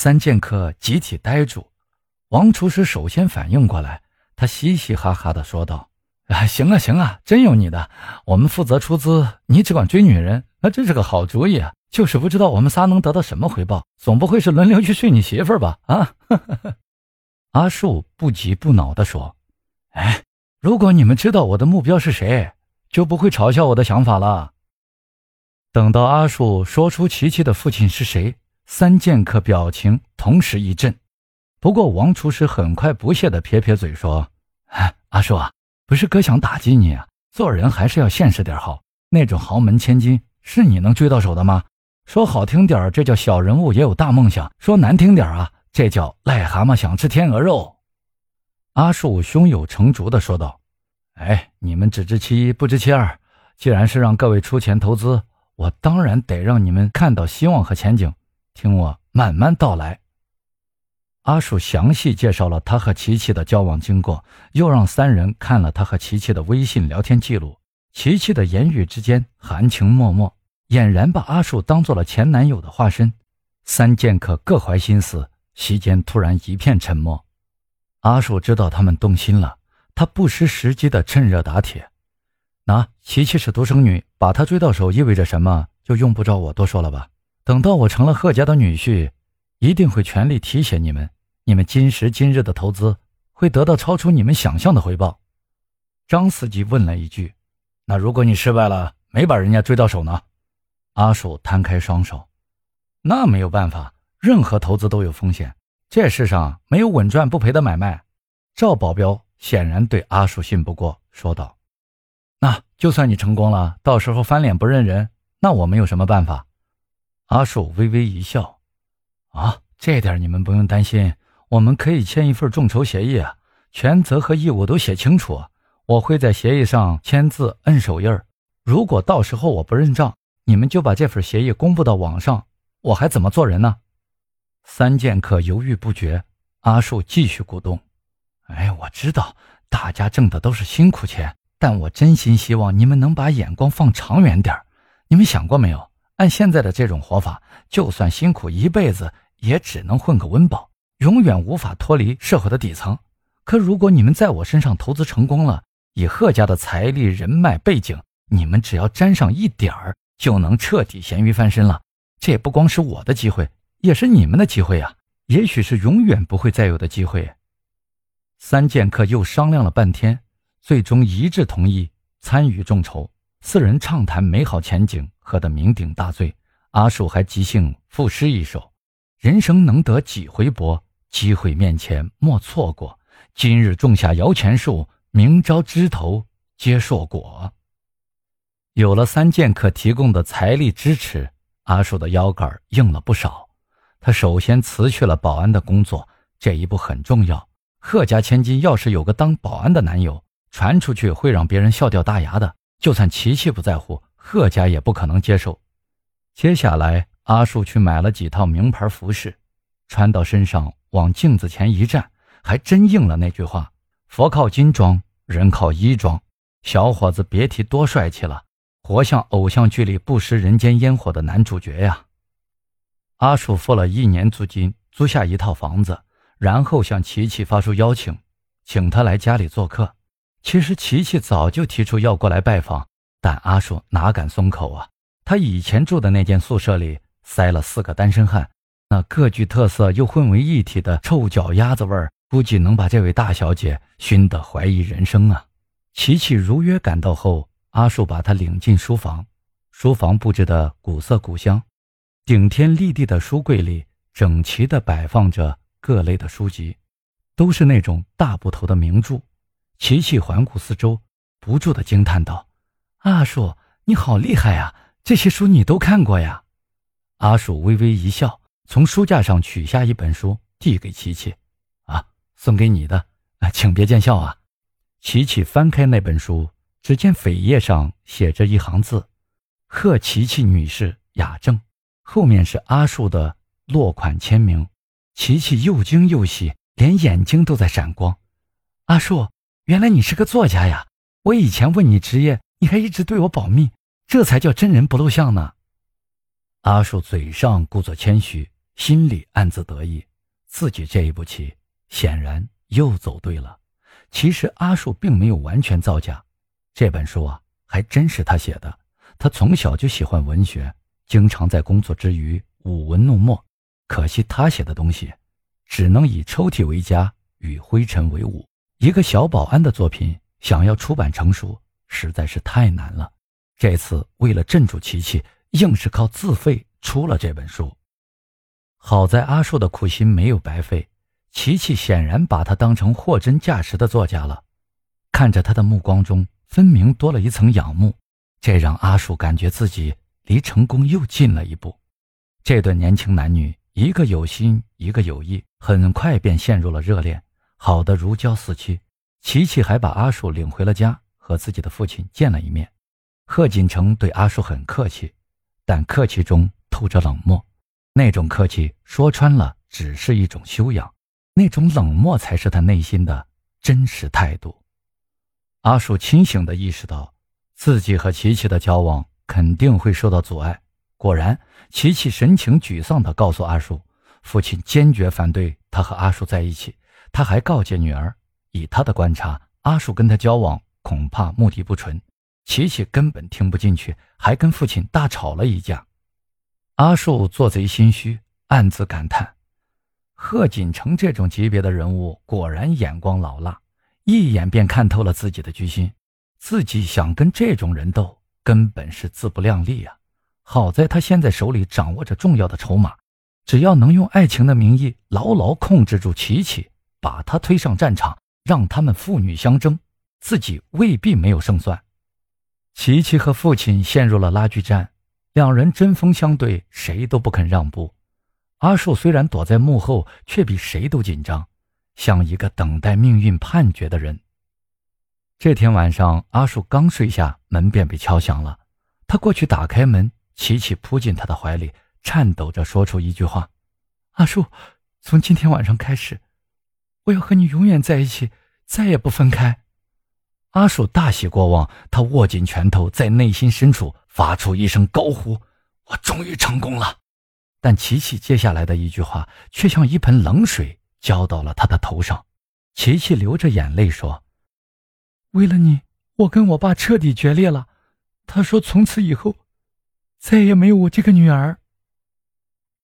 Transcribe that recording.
三剑客集体呆住。王厨师首先反应过来，他嘻嘻哈哈的说道：“啊，行啊，行啊，真有你的！我们负责出资，你只管追女人，那这是个好主意啊！就是不知道我们仨能得到什么回报，总不会是轮流去睡你媳妇儿吧？”啊，阿树不急不恼的说：“哎，如果你们知道我的目标是谁，就不会嘲笑我的想法了。”等到阿树说出琪琪的父亲是谁，三剑客表情同时一震。不过王厨师很快不屑地撇撇嘴说：“哎，阿树啊，不是哥想打击你啊，做人还是要现实点好。那种豪门千金是你能追到手的吗？说好听点这叫小人物也有大梦想；说难听点啊，这叫癞蛤蟆想吃天鹅肉。”阿树胸有成竹地说道：“哎，你们只知其一不知其二。既然是让各位出钱投资，我当然得让你们看到希望和前景。听我慢慢道来。”阿树详细介绍了他和琪琪的交往经过，又让三人看了他和琪琪的微信聊天记录。琪琪的言语之间含情脉脉，俨然把阿树当做了前男友的化身。三剑客各怀心思，席间突然一片沉默。阿树知道他们动心了，他不失时机的趁热打铁。那琪琪是独生女，把她追到手意味着什么，就用不着我多说了吧？等到我成了贺家的女婿，一定会全力提携你们。你们今时今日的投资会得到超出你们想象的回报。张司机问了一句：“那如果你失败了，没把人家追到手呢？”阿树摊开双手：“那没有办法，任何投资都有风险，这世上没有稳赚不赔的买卖。”赵保镖显然对阿树信不过，说道：“那就算你成功了，到时候翻脸不认人，那我们有什么办法？”阿树微微一笑：“啊，这点你们不用担心。”我们可以签一份众筹协议啊，权责和义务都写清楚。我会在协议上签字、摁手印。如果到时候我不认账，你们就把这份协议公布到网上，我还怎么做人呢？三剑客犹豫不决，阿树继续鼓动：“哎，我知道大家挣的都是辛苦钱，但我真心希望你们能把眼光放长远点你们想过没有？按现在的这种活法，就算辛苦一辈子，也只能混个温饱。”永远无法脱离社会的底层，可如果你们在我身上投资成功了，以贺家的财力、人脉、背景，你们只要沾上一点儿，就能彻底咸鱼翻身了。这不光是我的机会，也是你们的机会啊！也许是永远不会再有的机会。三剑客又商量了半天，最终一致同意参与众筹。四人畅谈美好前景，喝得酩酊大醉。阿树还即兴赋诗一首：“人生能得几回搏。”机会面前莫错过，今日种下摇钱树，明朝枝头结硕果。有了三剑客提供的财力支持，阿树的腰杆硬了不少。他首先辞去了保安的工作，这一步很重要。贺家千金要是有个当保安的男友，传出去会让别人笑掉大牙的。就算琪琪不在乎，贺家也不可能接受。接下来，阿树去买了几套名牌服饰，穿到身上。往镜子前一站，还真应了那句话：“佛靠金装，人靠衣装。”小伙子别提多帅气了，活像偶像剧里不食人间烟火的男主角呀！阿树付了一年租金，租下一套房子，然后向琪琪发出邀请，请他来家里做客。其实琪琪早就提出要过来拜访，但阿树哪敢松口啊？他以前住的那间宿舍里塞了四个单身汉。那各具特色又混为一体的臭脚丫子味儿，估计能把这位大小姐熏得怀疑人生啊！琪琪如约赶到后，阿树把她领进书房。书房布置的古色古香，顶天立地的书柜里整齐地摆放着各类的书籍，都是那种大部头的名著。琪琪环顾四周，不住的惊叹道：“阿树，你好厉害呀！这些书你都看过呀？”阿树微微一笑。从书架上取下一本书，递给琪琪：“啊，送给你的，啊，请别见笑啊。”琪琪翻开那本书，只见扉页上写着一行字：“贺琪琪女士，雅正。”后面是阿树的落款签名。琪琪又惊又喜，连眼睛都在闪光。阿树，原来你是个作家呀！我以前问你职业，你还一直对我保密，这才叫真人不露相呢。阿树嘴上故作谦虚。心里暗自得意，自己这一步棋显然又走对了。其实阿树并没有完全造假，这本书啊还真是他写的。他从小就喜欢文学，经常在工作之余舞文弄墨。可惜他写的东西，只能以抽屉为家，与灰尘为伍。一个小保安的作品，想要出版成熟，实在是太难了。这次为了镇住琪琪，硬是靠自费出了这本书。好在阿树的苦心没有白费，琪琪显然把他当成货真价实的作家了。看着他的目光中，分明多了一层仰慕，这让阿树感觉自己离成功又近了一步。这对年轻男女。一个有心，一个有意，很快便陷入了热恋，好的如胶似漆。琪琪还把阿树领回了家，和自己的父亲见了一面。贺锦城对阿树很客气，但客气中透着冷漠。那种客气说穿了，只是一种修养；那种冷漠才是他内心的真实态度。阿树清醒地意识到，自己和琪琪的交往肯定会受到阻碍。果然，琪琪神情沮丧地告诉阿树，父亲坚决反对他和阿树在一起。他还告诫女儿，以他的观察，阿树跟他交往恐怕目的不纯。琪琪根本听不进去，还跟父亲大吵了一架。阿树做贼心虚，暗自感叹：贺锦城这种级别的人物，果然眼光老辣，一眼便看透了自己的居心。自己想跟这种人斗，根本是自不量力啊。好在他现在手里掌握着重要的筹码，只要能用爱情的名义牢牢控制住琪琪，把他推上战场，让他们父女相争，自己未必没有胜算。琪琪和父亲陷入了拉锯战，两人针锋相对，谁都不肯让步。阿树虽然躲在幕后，却比谁都紧张，像一个等待命运判决的人。这天晚上，阿树刚睡下，门便被敲响了，他过去打开门。琪琪扑进他的怀里，颤抖着说出一句话：“阿树，从今天晚上开始，我要和你永远在一起，再也不分开。”阿鼠大喜过望，他握紧拳头，在内心深处发出一声高呼：“我终于成功了！”但琪琪接下来的一句话却像一盆冷水浇到了他的头上。琪琪流着眼泪说：“为了你，我跟我爸彻底决裂了。”他说：“从此以后。”再也没有我这个女儿。